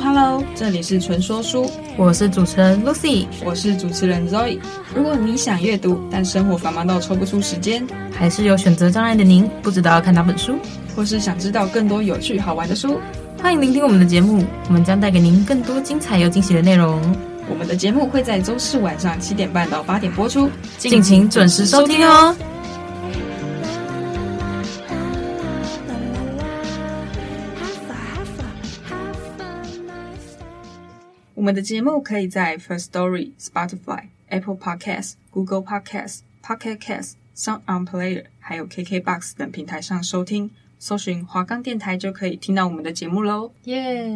Hello，Hello，这里是纯说书，我是主持人 Lucy，我是主持人 Zoe。如果你想阅读，但生活繁忙到抽不出时间，还是有选择障碍的您，不知道要看哪本书，或是想知道更多有趣好玩的书，欢迎聆听我们的节目，我们将带给您更多精彩又惊喜的内容。我们的节目会在周四晚上七点半到八点播出，敬请准时收听哦。我们的节目可以在 First Story、Spotify、Apple Podcasts、Google Podcasts、Pocket Casts、Sound On Player，还有 KKBox 等平台上收听。搜寻华冈电台就可以听到我们的节目喽！耶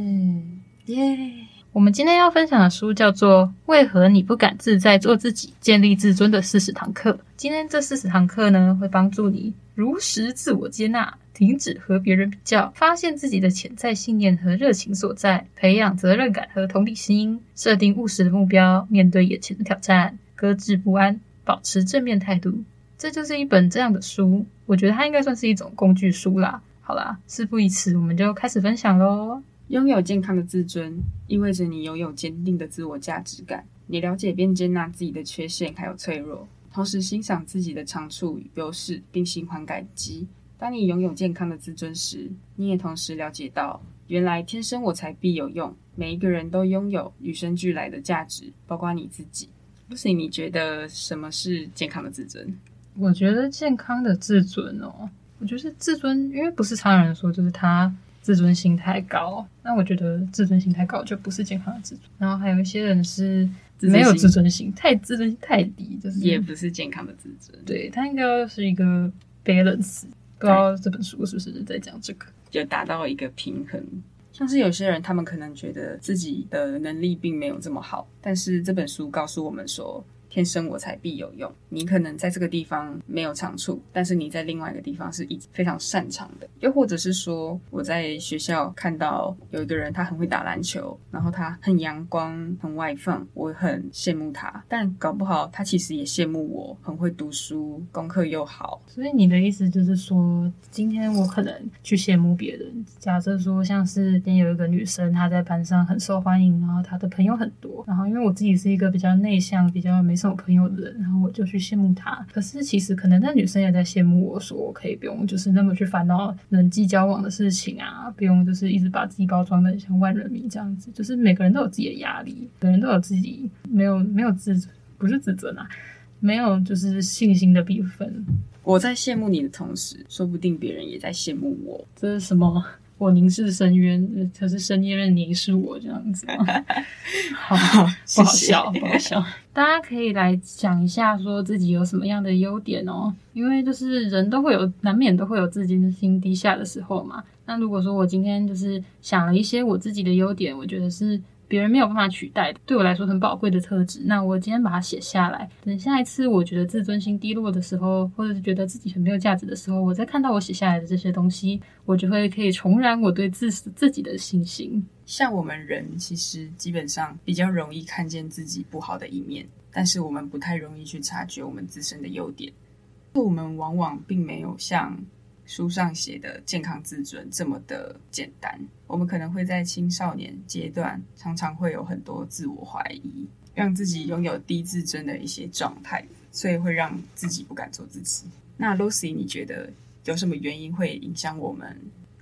耶！我们今天要分享的书叫做《为何你不敢自在做自己，建立自尊的四十堂课》。今天这四十堂课呢，会帮助你如实自我接纳。停止和别人比较，发现自己的潜在信念和热情所在，培养责任感和同理心，设定务实的目标，面对眼前的挑战，搁置不安，保持正面态度。这就是一本这样的书，我觉得它应该算是一种工具书啦。好啦，事不宜迟，我们就开始分享喽。拥有健康的自尊，意味着你拥有坚定的自我价值感，你了解并接纳自己的缺陷还有脆弱，同时欣赏自己的长处与优势，并心怀感激。当你拥有健康的自尊时，你也同时了解到，原来天生我材必有用，每一个人都拥有与生俱来的价值，包括你自己。Lucy，你觉得什么是健康的自尊？我觉得健康的自尊哦，我觉得自尊，因为不是常有人说就是他自尊心太高，那我觉得自尊心太高就不是健康的自尊。然后还有一些人是没有自尊心，太自尊心太低，就是也不是健康的自尊。对，他应该是一个 balance。不知道这本书是不是在讲这个，就达到一个平衡。像是有些人，他们可能觉得自己的能力并没有这么好，但是这本书告诉我们说，天生我材必有用。你可能在这个地方没有长处，但是你在另外一个地方是一非常擅长的。又或者是说，我在学校看到有一个人，他很会打篮球，然后他很阳光、很外放，我很羡慕他。但搞不好他其实也羡慕我，很会读书，功课又好。所以你的意思就是说，今天我可能去羡慕别人。假设说，像是今天有一个女生，她在班上很受欢迎，然后她的朋友很多，然后因为我自己是一个比较内向、比较没。有朋友的人，然后我就去羡慕他。可是其实可能那女生也在羡慕我，说我可以不用就是那么去烦恼人际交往的事情啊，不用就是一直把自己包装的像万人迷这样子。就是每个人都有自己的压力，每个人都有自己没有没有自不是自尊啊，没有就是信心的部分。我在羡慕你的同时，说不定别人也在羡慕我。这是什么？我凝视深渊，可是深渊凝视我这样子 好，好，不好笑，不好笑。大家可以来讲一下，说自己有什么样的优点哦，因为就是人都会有，难免都会有自尊心低下的时候嘛。那如果说我今天就是想了一些我自己的优点，我觉得是。别人没有办法取代的，对我来说很宝贵的特质。那我今天把它写下来，等下一次我觉得自尊心低落的时候，或者是觉得自己很没有价值的时候，我再看到我写下来的这些东西，我就会可以重燃我对自自己的信心。像我们人其实基本上比较容易看见自己不好的一面，但是我们不太容易去察觉我们自身的优点。我们往往并没有像。书上写的健康自尊这么的简单，我们可能会在青少年阶段常常会有很多自我怀疑，让自己拥有低自尊的一些状态，所以会让自己不敢做自己。那 Lucy，你觉得有什么原因会影响我们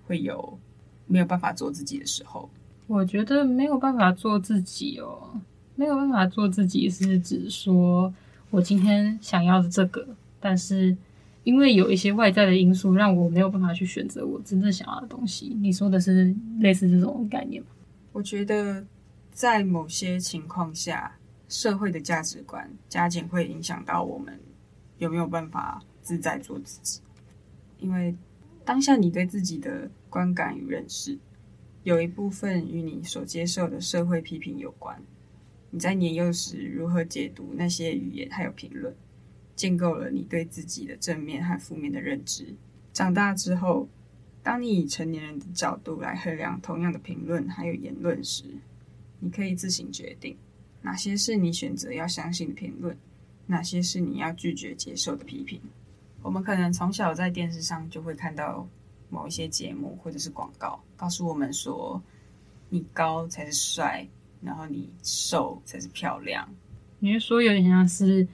会有没有办法做自己的时候？我觉得没有办法做自己哦，没有办法做自己是指说我今天想要的这个，但是。因为有一些外在的因素，让我没有办法去选择我真正想要的东西。你说的是类似这种概念吗？我觉得在某些情况下，社会的价值观加减会影响到我们有没有办法自在做自己。因为当下你对自己的观感与认识，有一部分与你所接受的社会批评有关。你在年幼时如何解读那些语言还有评论，建构了你对自己的正面和负面的认知。长大之后，当你以成年人的角度来衡量同样的评论还有言论时，你可以自行决定哪些是你选择要相信的评论，哪些是你要拒绝接受的批评。我们可能从小在电视上就会看到某一些节目或者是广告，告诉我们说，你高才是帅，然后你瘦才是漂亮。你是说有点像是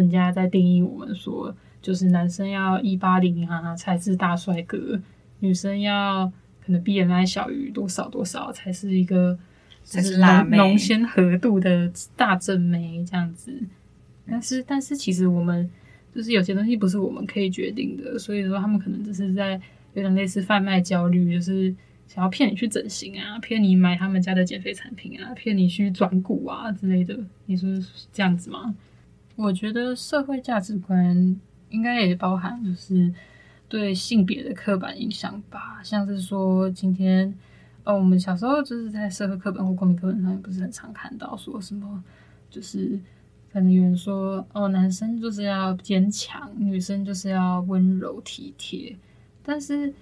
人家在定义我们说，就是男生要一八零啊才是大帅哥，女生要可能 BMI 小于多少多少才是一个才是辣妹，穠纤合度的大正妹这样子。但是但是其实我们。就是有些东西不是我们可以决定的，所以说他们可能只是在有点类似贩卖焦虑，就是想要骗你去整形啊，骗你买他们家的减肥产品啊，骗你去转股啊之类的。你说是这样子吗？我觉得社会价值观应该也包含就是对性别的刻板印象吧，像是说今天呃，我们小时候就是在社会课本或公民课本上也不是很常看到说什么就是。可能有人说，哦，男生就是要坚强，女生就是要温柔体贴，但是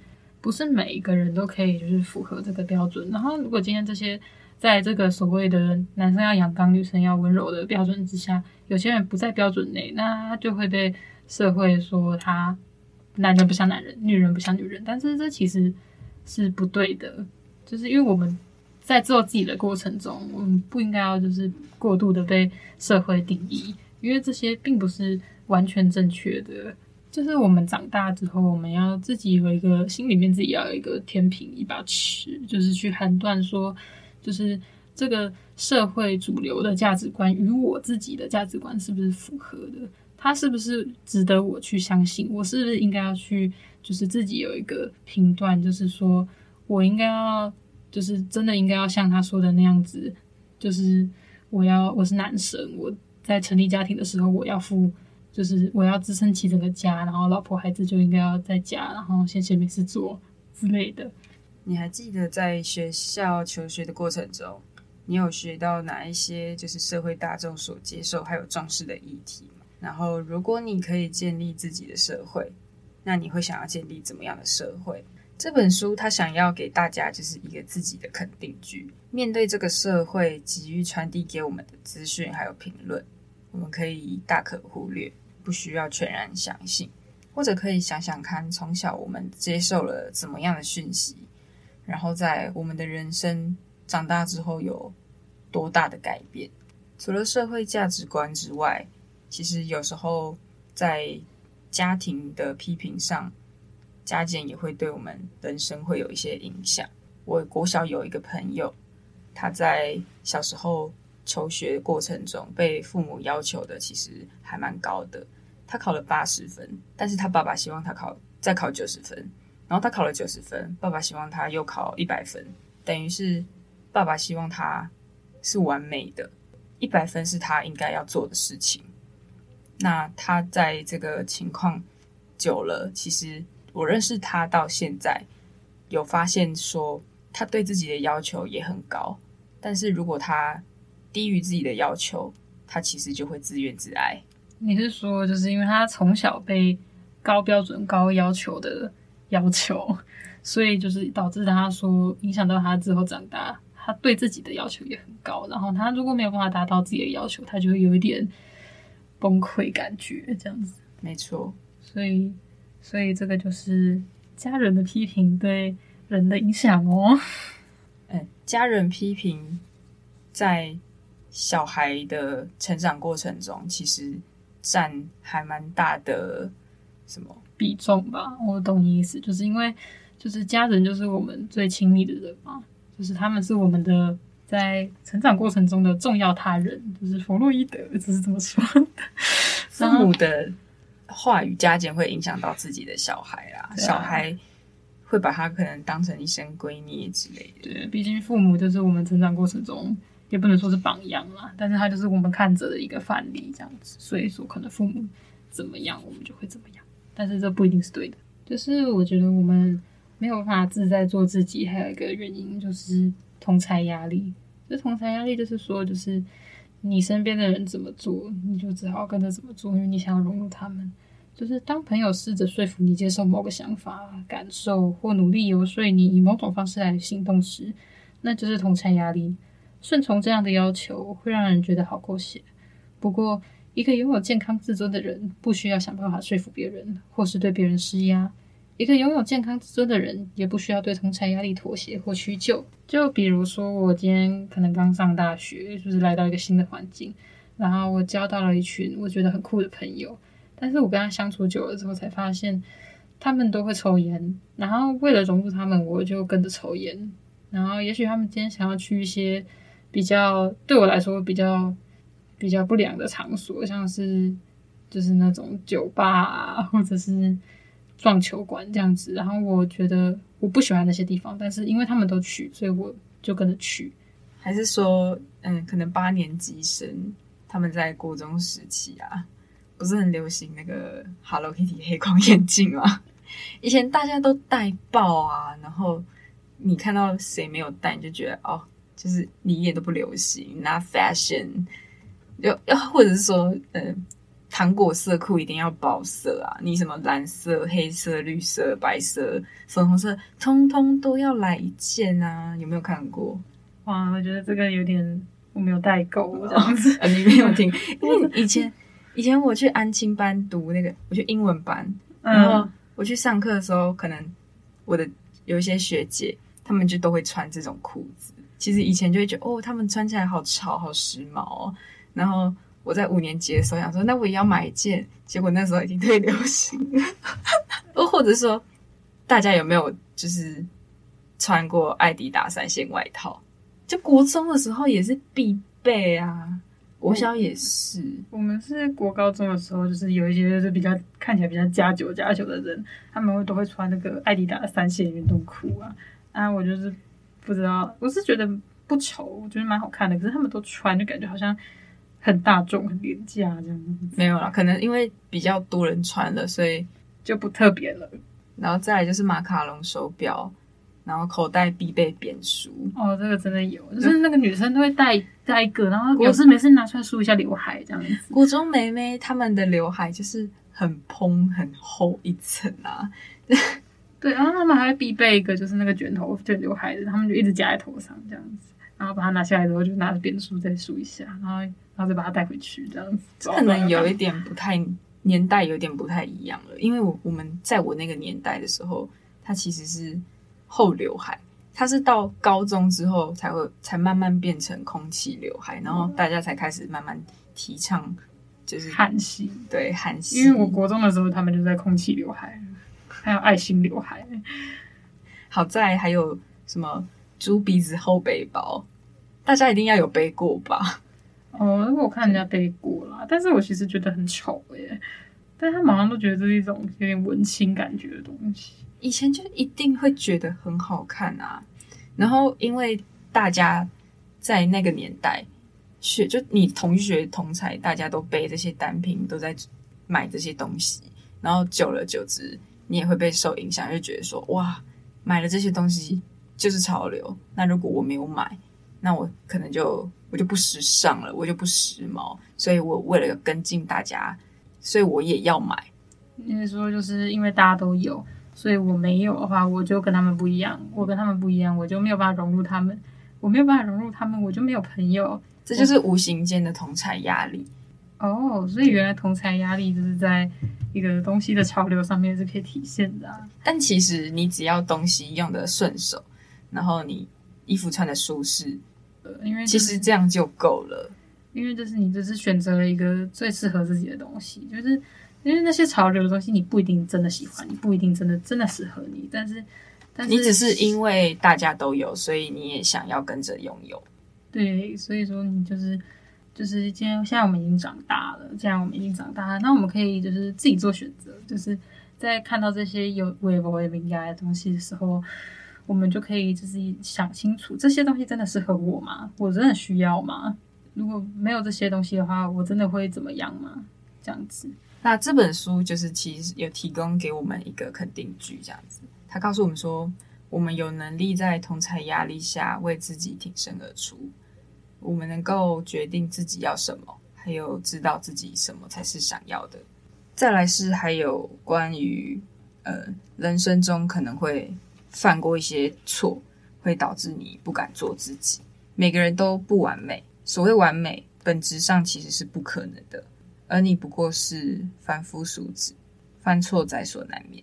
不是每一个人都可以就是符合这个标准。然后，如果今天这些在这个所谓的男生要阳刚、女生要温柔的标准之下，有些人不在标准内，那他就会被社会说他男人不像男人，女人不像女人。但是这其实是不对的，就是因为我们。在做自己的过程中，我们不应该要就是过度的被社会定义，因为这些并不是完全正确的。就是我们长大之后，我们要自己有一个心里面自己要有一个天平一把尺，就是去判断说，就是这个社会主流的价值观与我自己的价值观是不是符合的？它是不是值得我去相信？我是不是应该要去，就是自己有一个评断，就是说我应该要。就是真的应该要像他说的那样子，就是我要我是男生，我在成立家庭的时候，我要负，就是我要支撑起整个家，然后老婆孩子就应该要在家，然后闲闲没事做之类的。你还记得在学校求学的过程中，你有学到哪一些就是社会大众所接受还有重视的议题吗？然后，如果你可以建立自己的社会，那你会想要建立怎么样的社会？这本书他想要给大家就是一个自己的肯定句。面对这个社会急于传递给我们的资讯还有评论，我们可以大可忽略，不需要全然相信，或者可以想想看，从小我们接受了怎么样的讯息，然后在我们的人生长大之后有多大的改变。除了社会价值观之外，其实有时候在家庭的批评上。家境也会对我们人生会有一些影响。我国小有一个朋友，他在小时候求学过程中被父母要求的其实还蛮高的。他考了八十分，但是他爸爸希望他考再考九十分，然后他考了九十分，爸爸希望他又考一百分，等于是爸爸希望他是完美的，一百分是他应该要做的事情。那他在这个情况久了，其实。我认识他到现在，有发现说他对自己的要求也很高，但是如果他低于自己的要求，他其实就会自怨自艾。你是说，就是因为他从小被高标准、高要求的要求，所以就是导致他说影响到他之后长大，他对自己的要求也很高，然后他如果没有办法达到自己的要求，他就会有一点崩溃感觉，这样子。没错，所以。所以这个就是家人的批评对人的影响哦。嗯，家人批评在小孩的成长过程中，其实占还蛮大的什么比重吧？我懂你意思，就是因为就是家人就是我们最亲密的人嘛，就是他们是我们的在成长过程中的重要他人，就是弗洛伊德就是这么说的？父母的。话语加减会影响到自己的小孩啦，啊、小孩会把他可能当成一生闺蜜之类的。对，毕竟父母就是我们成长过程中也不能说是榜样啦，但是他就是我们看着的一个范例这样子。所以说，可能父母怎么样，我们就会怎么样。但是这不一定是对的。就是我觉得我们没有办法自在做自己，还有一个原因就是同侪压力。这同侪压力就是说，就是你身边的人怎么做，你就只好跟着怎么做，因为你想要融入他们。就是当朋友试着说服你接受某个想法、感受，或努力游说你以某种方式来行动时，那就是同侪压力。顺从这样的要求会让人觉得好过些。不过，一个拥有健康自尊的人不需要想办法说服别人，或是对别人施压。一个拥有健康自尊的人也不需要对同侪压力妥协或屈就。就比如说，我今天可能刚上大学，就是来到一个新的环境，然后我交到了一群我觉得很酷的朋友。但是我跟他相处久了之后，才发现他们都会抽烟，然后为了融入他们，我就跟着抽烟。然后也许他们今天想要去一些比较对我来说比较比较不良的场所，像是就是那种酒吧啊，或者是撞球馆这样子。然后我觉得我不喜欢那些地方，但是因为他们都去，所以我就跟着去。还是说，嗯，可能八年级生他们在国中时期啊。不是很流行那个 Hello Kitty 黑框眼镜吗？以前大家都戴爆啊，然后你看到谁没有戴，你就觉得哦，就是你一点都不流行，拿 fashion，又又或者是说，呃，糖果色裤一定要包色啊，你什么蓝色、黑色、绿色、白色、粉红色，通通都要来一件啊！有没有看过？哇，我觉得这个有点我没有代沟这样子，啊，你没有听，因为以前。以前我去安亲班读那个，我去英文班，然后我去上课的时候，可能我的有一些学姐，她们就都会穿这种裤子。其实以前就会觉得，哦，她们穿起来好潮、好时髦哦。然后我在五年级的时候想说，那我也要买一件。结果那时候已经特别流行了。或者说，大家有没有就是穿过爱迪达三线外套？就国中的时候也是必备啊。国小也是，我们是国高中的时候，就是有一些就是比较看起来比较加九加九的人，他们会都会穿那个爱迪达三线运动裤啊。啊，我就是不知道，我是觉得不丑，我觉得蛮好看的。可是他们都穿，就感觉好像很大众、很廉价这样。没有啦，可能因为比较多人穿了，所以就不特别了。然后再来就是马卡龙手表。然后口袋必备扁梳哦，这个真的有，就是那个女生都会带带一个，然后有事没事拿出来梳一下刘海这样子。国中妹妹她们的刘海就是很蓬很厚一层啊，对，然后他们还会必备一个，就是那个卷头卷刘海的，他们就一直夹在头上这样子，然后把它拿下来之后就拿着扁梳再梳一下，然后然后再把它带回去这样子。可能有一点不太年代有点不太一样了，因为我我们在我那个年代的时候，它其实是。后刘海，它是到高中之后才会才慢慢变成空气刘海，然后大家才开始慢慢提倡就是韩系，对韩系。因为我国中的时候，他们就在空气刘海，还有爱心刘海。好在还有什么猪鼻子后背包，大家一定要有背过吧？哦，我看人家背过啦，但是我其实觉得很丑耶。但他马上都觉得这是一种有点文青感觉的东西。以前就一定会觉得很好看啊，然后因为大家在那个年代学，就你同学同才，大家都背这些单品，都在买这些东西，然后久了久之，你也会被受影响，就觉得说哇，买了这些东西就是潮流。那如果我没有买，那我可能就我就不时尚了，我就不时髦。所以我为了跟进大家，所以我也要买。那时候就是因为大家都有。所以我没有的话，我就跟他们不一样。我跟他们不一样，我就没有办法融入他们。我没有办法融入他们，我就没有朋友。这就是无形间的同才压力。哦，所以原来同才压力就是在一个东西的潮流上面是可以体现的啊。但其实你只要东西用的顺手，然后你衣服穿的舒适，呃，因为其实这样就够了。因为就是你就是选择了一个最适合自己的东西，就是。因为那些潮流的东西，你不一定真的喜欢，你不一定真的真的适合你。但是，但是你只是因为大家都有，所以你也想要跟着拥有。对，所以说你就是就是今天现在我们已经长大了，既然我们已经长大了，那我们可以就是自己做选择。就是在看到这些有微博、有敏感的东西的时候，我们就可以就是想清楚，这些东西真的适合我吗？我真的需要吗？如果没有这些东西的话，我真的会怎么样吗？这样子。那这本书就是其实有提供给我们一个肯定句，这样子，他告诉我们说，我们有能力在同侪压力下为自己挺身而出。我们能够决定自己要什么，还有知道自己什么才是想要的。再来是还有关于呃人生中可能会犯过一些错，会导致你不敢做自己。每个人都不完美，所谓完美，本质上其实是不可能的。而你不过是凡夫俗子，犯错在所难免。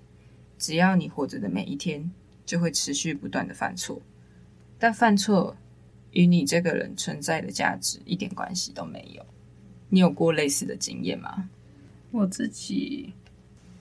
只要你活着的每一天，就会持续不断的犯错。但犯错与你这个人存在的价值一点关系都没有。你有过类似的经验吗？我自己，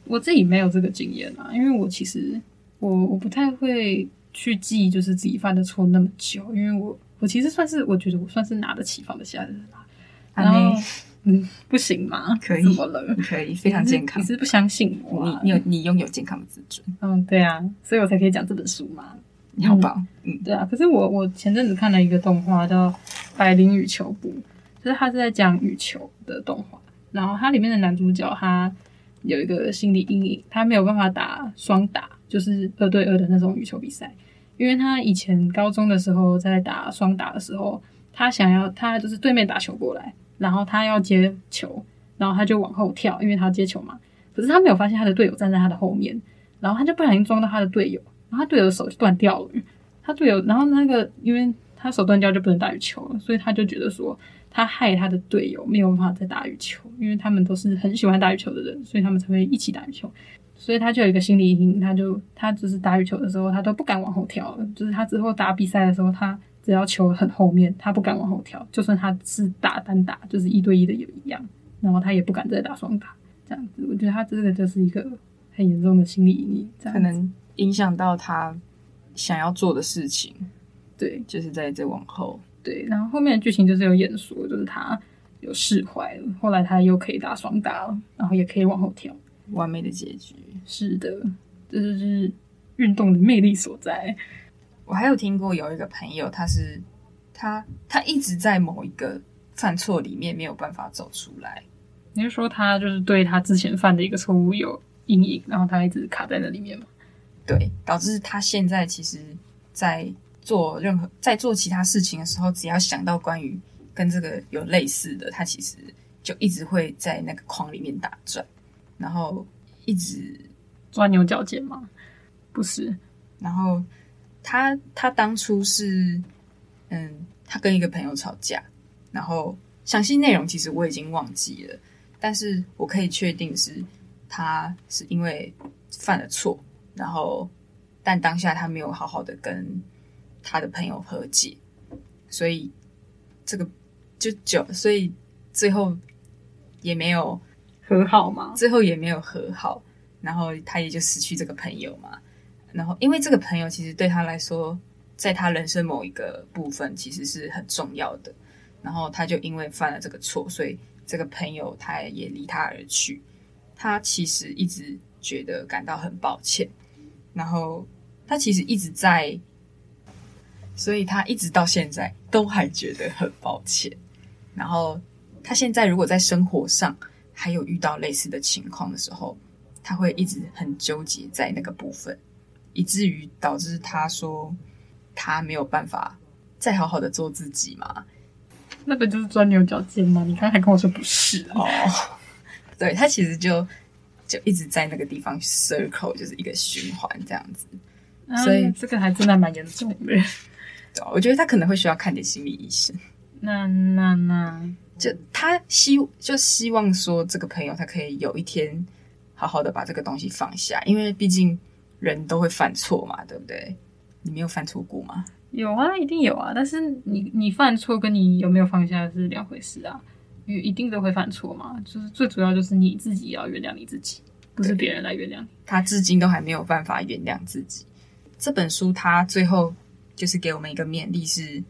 我自己没有这个经验啊，因为我其实我我不太会去记，就是自己犯的错那么久，因为我我其实算是我觉得我算是拿得起放得下的人啦。然后。嗯，不行吗？可以，怎么了？可以，非常健康。你是，不相信我啊？你你有你拥有健康的自尊。嗯，对啊，所以我才可以讲这本书嘛。你好棒。嗯，嗯对啊。可是我我前阵子看了一个动画叫《百灵羽球部》，就是他是在讲羽球的动画。然后它里面的男主角他有一个心理阴影，他没有办法打双打，就是二对二的那种羽球比赛，因为他以前高中的时候在打双打的时候，他想要他就是对面打球过来。然后他要接球，然后他就往后跳，因为他要接球嘛。可是他没有发现他的队友站在他的后面，然后他就不小心撞到他的队友，然后他队友的手就断掉了。他队友，然后那个因为他手断掉就不能打羽球了，所以他就觉得说他害他的队友没有办法再打羽球，因为他们都是很喜欢打羽球的人，所以他们才会一起打羽球。所以他就有一个心理阴影，他就他就是打羽球的时候，他都不敢往后跳了。就是他之后打比赛的时候，他。只要球很后面，他不敢往后跳，就算他是打单打，就是一对一的也一样，然后他也不敢再打双打，这样子，我觉得他这个就是一个很严重的心理阴影，可能影响到他想要做的事情。对，就是在这往后，对，然后后面的剧情就是有演说，就是他有释怀了，后来他又可以打双打了，然后也可以往后跳，完美的结局。是的，这就是运动的魅力所在。我还有听过有一个朋友，他是他他一直在某一个犯错里面没有办法走出来。你是说他就是对他之前犯的一个错误有阴影，然后他一直卡在那里面吗？对，导致他现在其实，在做任何在做其他事情的时候，只要想到关于跟这个有类似的，他其实就一直会在那个框里面打转，然后一直钻牛角尖吗？不是，然后。他他当初是，嗯，他跟一个朋友吵架，然后详细内容其实我已经忘记了，但是我可以确定是他是因为犯了错，然后但当下他没有好好的跟他的朋友和解，所以这个就就所以最后也没有和好嘛，最后也没有和好，然后他也就失去这个朋友嘛。然后，因为这个朋友其实对他来说，在他人生某一个部分其实是很重要的。然后他就因为犯了这个错，所以这个朋友他也离他而去。他其实一直觉得感到很抱歉。然后他其实一直在，所以他一直到现在都还觉得很抱歉。然后他现在如果在生活上还有遇到类似的情况的时候，他会一直很纠结在那个部分。以至于导致他说他没有办法再好好的做自己嘛？那个就是钻牛角尖吗？你刚才跟我说不是哦。对，他其实就就一直在那个地方 circle，就是一个循环这样子。嗯、所以这个还真的蛮严重的。对，我觉得他可能会需要看点心理医生。那那那，就他希就希望说这个朋友他可以有一天好好的把这个东西放下，因为毕竟。人都会犯错嘛，对不对？你没有犯错过吗？有啊，一定有啊。但是你你犯错跟你有没有放下是两回事啊。因为一定都会犯错嘛，就是最主要就是你自己要原谅你自己，不是别人来原谅你。他至今都还没有办法原谅自己。这本书他最后就是给我们一个勉励，是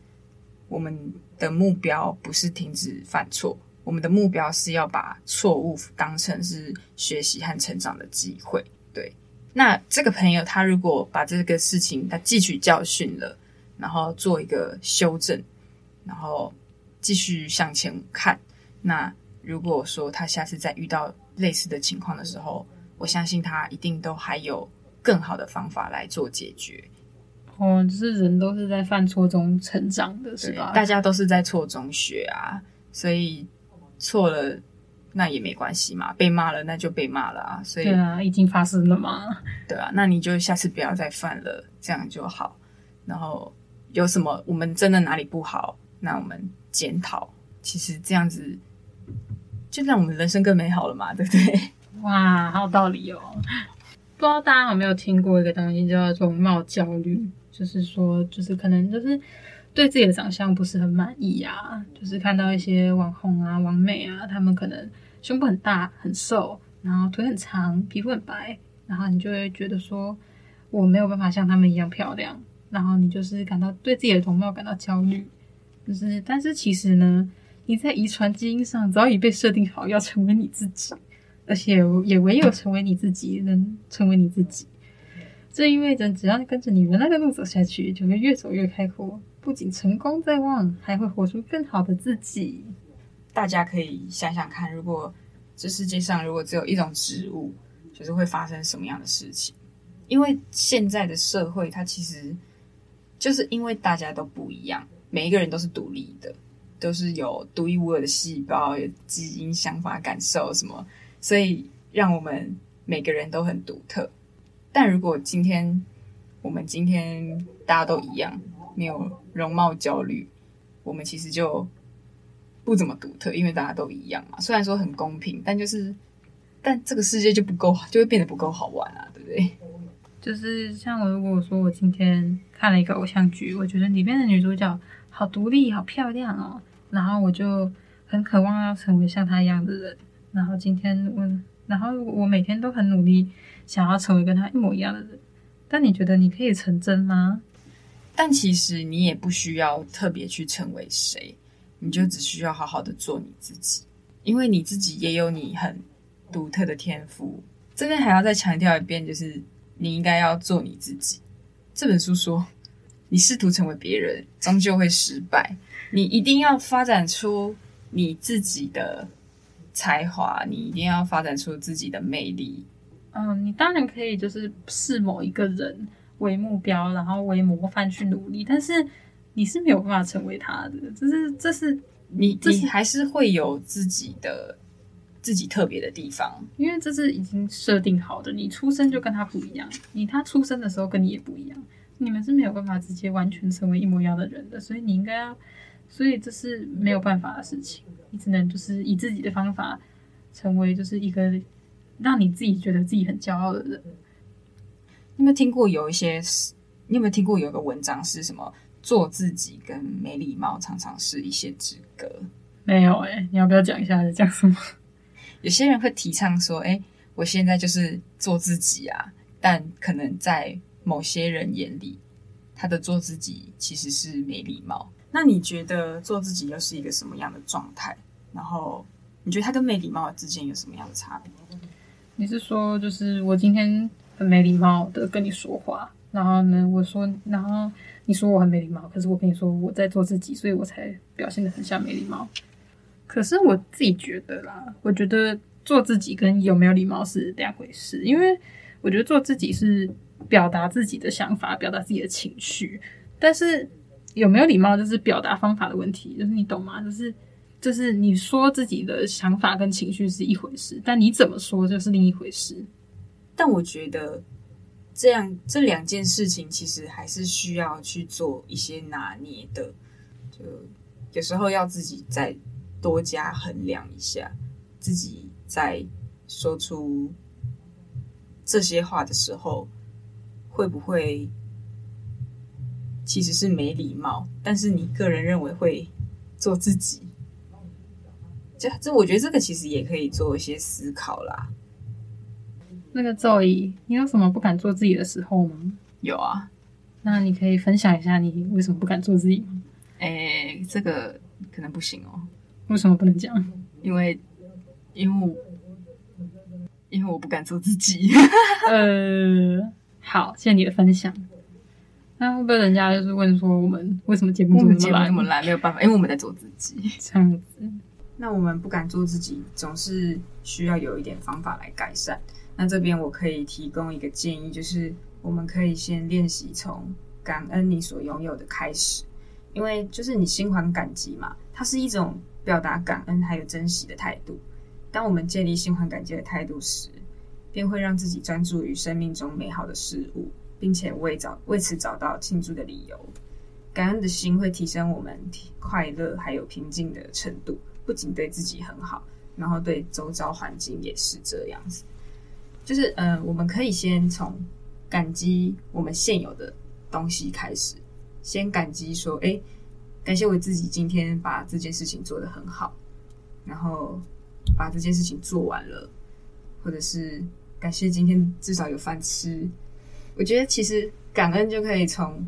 我们的目标不是停止犯错，我们的目标是要把错误当成是学习和成长的机会。对。那这个朋友，他如果把这个事情他汲取教训了，然后做一个修正，然后继续向前看，那如果说他下次再遇到类似的情况的时候，我相信他一定都还有更好的方法来做解决。哦，就是人都是在犯错中成长的，是吧？大家都是在错中学啊，所以错了那也没关系嘛，被骂了那就被骂了啊。所以对啊，已经发生了嘛。对啊，那你就下次不要再犯了，这样就好。然后有什么我们真的哪里不好，那我们检讨。其实这样子就让我们人生更美好了嘛，对不对？哇，好有道理哦。不知道大家有没有听过一个东西叫做容貌焦虑，就是说，就是可能就是对自己的长相不是很满意啊，就是看到一些网红啊、网美啊，他们可能胸部很大、很瘦，然后腿很长、皮肤很白，然后你就会觉得说，我没有办法像他们一样漂亮，然后你就是感到对自己的容貌感到焦虑，就是，但是其实呢，你在遗传基因上早已被设定好要成为你自己。而且也唯有成为你自己，能成为你自己。这意味着，只要跟着你原来的路走下去，就会越走越开阔。不仅成功在望，还会活出更好的自己。大家可以想想看，如果这世界上如果只有一种植物，就是会发生什么样的事情？因为现在的社会，它其实就是因为大家都不一样，每一个人都是独立的，都是有独一无二的细胞、有基因、想法、感受什么。所以，让我们每个人都很独特。但如果今天我们今天大家都一样，没有容貌焦虑，我们其实就不怎么独特，因为大家都一样嘛。虽然说很公平，但就是，但这个世界就不够，就会变得不够好玩啊，对不对？就是像我如果说我今天看了一个偶像剧，我觉得里面的女主角好独立、好漂亮哦，然后我就很渴望要成为像她一样的人。然后今天我，然后我每天都很努力，想要成为跟她一模一样的人。但你觉得你可以成真吗？但其实你也不需要特别去成为谁，你就只需要好好的做你自己，因为你自己也有你很独特的天赋。这边还要再强调一遍，就是你应该要做你自己。这本书说，你试图成为别人，终究会失败。你一定要发展出你自己的。才华，你一定要发展出自己的魅力。嗯，你当然可以，就是视某一个人为目标，然后为模范去努力，但是你是没有办法成为他的。这是，这是你，这是你还是会有自己的自己特别的地方，因为这是已经设定好的。你出生就跟他不一样，你他出生的时候跟你也不一样，你们是没有办法直接完全成为一模一样的人的。所以你应该要，所以这是没有办法的事情。你只能就是以自己的方法，成为就是一个让你自己觉得自己很骄傲的人。你有没有听过有一些？你有没有听过有一个文章是什么？做自己跟没礼貌常常是一线之隔。没有哎、欸，你要不要讲一下在讲什么？有些人会提倡说：“哎、欸，我现在就是做自己啊。”但可能在某些人眼里，他的做自己其实是没礼貌。那你觉得做自己又是一个什么样的状态？然后你觉得他跟没礼貌之间有什么样的差别？你是说，就是我今天很没礼貌的跟你说话，然后呢，我说，然后你说我很没礼貌，可是我跟你说我在做自己，所以我才表现得很像没礼貌。可是我自己觉得啦，我觉得做自己跟有没有礼貌是两回事，因为我觉得做自己是表达自己的想法，表达自己的情绪，但是。有没有礼貌，就是表达方法的问题，就是你懂吗？就是就是你说自己的想法跟情绪是一回事，但你怎么说就是另一回事。但我觉得这样这两件事情其实还是需要去做一些拿捏的，就有时候要自己再多加衡量一下，自己在说出这些话的时候会不会。其实是没礼貌，但是你个人认为会做自己，这这我觉得这个其实也可以做一些思考啦。那个 Zoe，你有什么不敢做自己的时候吗？有啊，那你可以分享一下你为什么不敢做自己吗？诶，这个可能不行哦。为什么不能讲？因为因为我因为我不敢做自己。呃，好，谢谢你的分享。那会不会人家就是问说，我们为什么节目这么烂？这么烂，没有办法，因为我们在做自己。这样子，那我们不敢做自己，总是需要有一点方法来改善。那这边我可以提供一个建议，就是我们可以先练习从感恩你所拥有的开始，因为就是你心怀感激嘛，它是一种表达感恩还有珍惜的态度。当我们建立心怀感激的态度时，便会让自己专注于生命中美好的事物，并且为找为此找到庆祝的理由。感恩的心会提升我们快乐还有平静的程度，不仅对自己很好，然后对周遭环境也是这样子。就是，呃，我们可以先从感激我们现有的东西开始，先感激说，哎，感谢我自己今天把这件事情做得很好，然后把这件事情做完了，或者是感谢今天至少有饭吃。我觉得其实感恩就可以从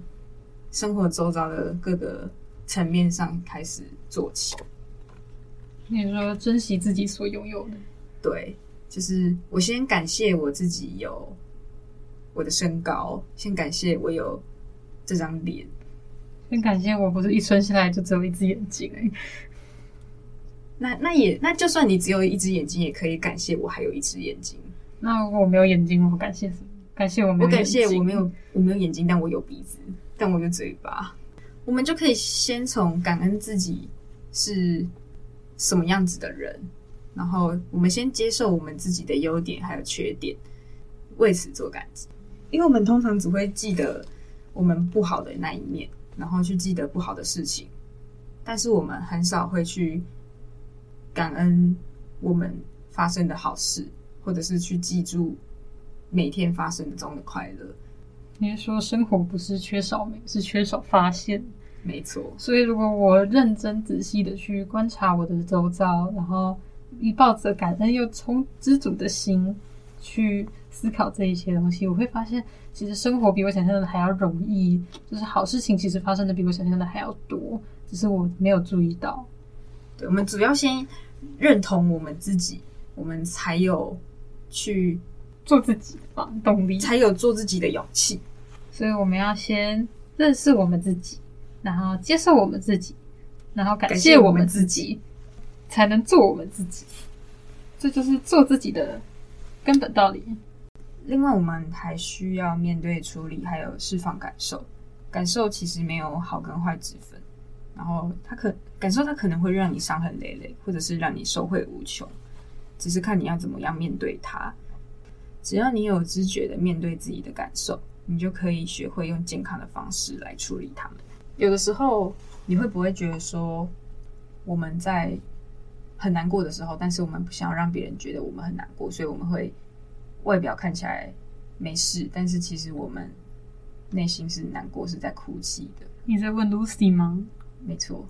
生活周遭的各个层面上开始做起。你说珍惜自己所拥有的，对。就是我先感谢我自己有我的身高，先感谢我有这张脸，先感谢我不是一生下来就只有一只眼睛哎。那那也那就算你只有一只眼睛，也可以感谢我还有一只眼睛。那如果我没有眼睛，我感谢什么？感谢我没有感谢我没有我没有眼睛，但我有鼻子，但我有嘴巴。我们就可以先从感恩自己是什么样子的人。然后我们先接受我们自己的优点还有缺点，为此做感激。因为我们通常只会记得我们不好的那一面，然后去记得不好的事情，但是我们很少会去感恩我们发生的好事，或者是去记住每天发生中的快乐。你是说生活不是缺少美，是缺少发现？没错。所以如果我认真仔细的去观察我的周遭，然后。以抱着感恩又充知足的心去思考这一些东西，我会发现，其实生活比我想象的还要容易，就是好事情其实发生的比我想象的还要多，只是我没有注意到。对，我们主要先认同我们自己，我们才有去做自己的动力，才有做自己的勇气。所以我们要先认识我们自己，然后接受我们自己，然后感谢我们自己。才能做我们自己，这就是做自己的根本道理。另外，我们还需要面对、处理，还有释放感受。感受其实没有好跟坏之分，然后它可感受，它可能会让你伤痕累累，或者是让你受惠无穷，只是看你要怎么样面对它。只要你有知觉的面对自己的感受，你就可以学会用健康的方式来处理它们。有的时候，你会不会觉得说，我们在很难过的时候，但是我们不想要让别人觉得我们很难过，所以我们会外表看起来没事，但是其实我们内心是难过，是在哭泣的。你在问 Lucy 吗？没错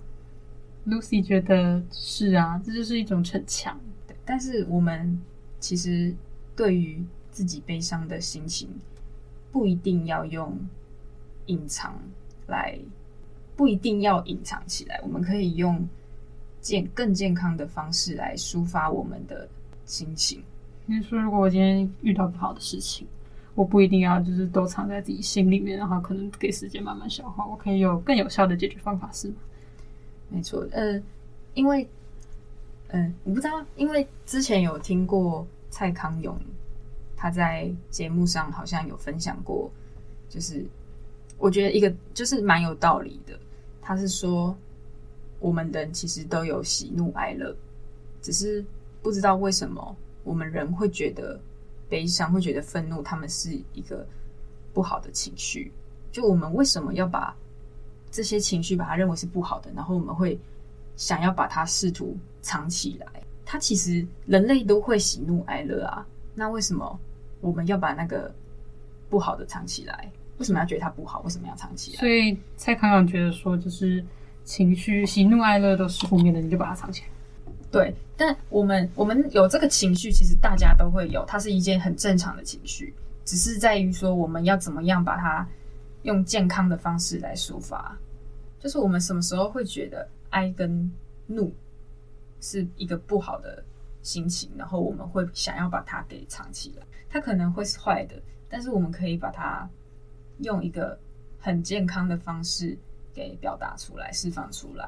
，Lucy 觉得是啊，这就是一种逞强。对，但是我们其实对于自己悲伤的心情，不一定要用隐藏来，不一定要隐藏起来，我们可以用。健更健康的方式来抒发我们的心情。你说，如果我今天遇到不好的事情，我不一定要就是都藏在自己心里面，然后可能给时间慢慢消化，我可以有更有效的解决方法，是吗？没错，呃，因为，嗯、呃，我不知道，因为之前有听过蔡康永，他在节目上好像有分享过，就是我觉得一个就是蛮有道理的，他是说。我们人其实都有喜怒哀乐，只是不知道为什么我们人会觉得悲伤，会觉得愤怒，他们是一个不好的情绪。就我们为什么要把这些情绪把它认为是不好的，然后我们会想要把它试图藏起来？它其实人类都会喜怒哀乐啊，那为什么我们要把那个不好的藏起来？为什么要觉得它不好？为什么要藏起来？所以蔡康永觉得说，就是。情绪喜怒哀乐都是负面的，你就把它藏起来。对，但我们我们有这个情绪，其实大家都会有，它是一件很正常的情绪，只是在于说我们要怎么样把它用健康的方式来抒发。就是我们什么时候会觉得哀跟怒是一个不好的心情，然后我们会想要把它给藏起来。它可能会是坏的，但是我们可以把它用一个很健康的方式。给表达出来，释放出来。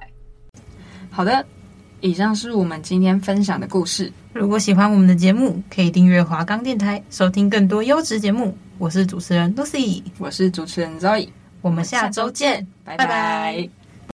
好的，以上是我们今天分享的故事。如果喜欢我们的节目，可以订阅华冈电台，收听更多优质节目。我是主持人 Lucy，我是主持人 Zoe，我们下周见，拜拜拜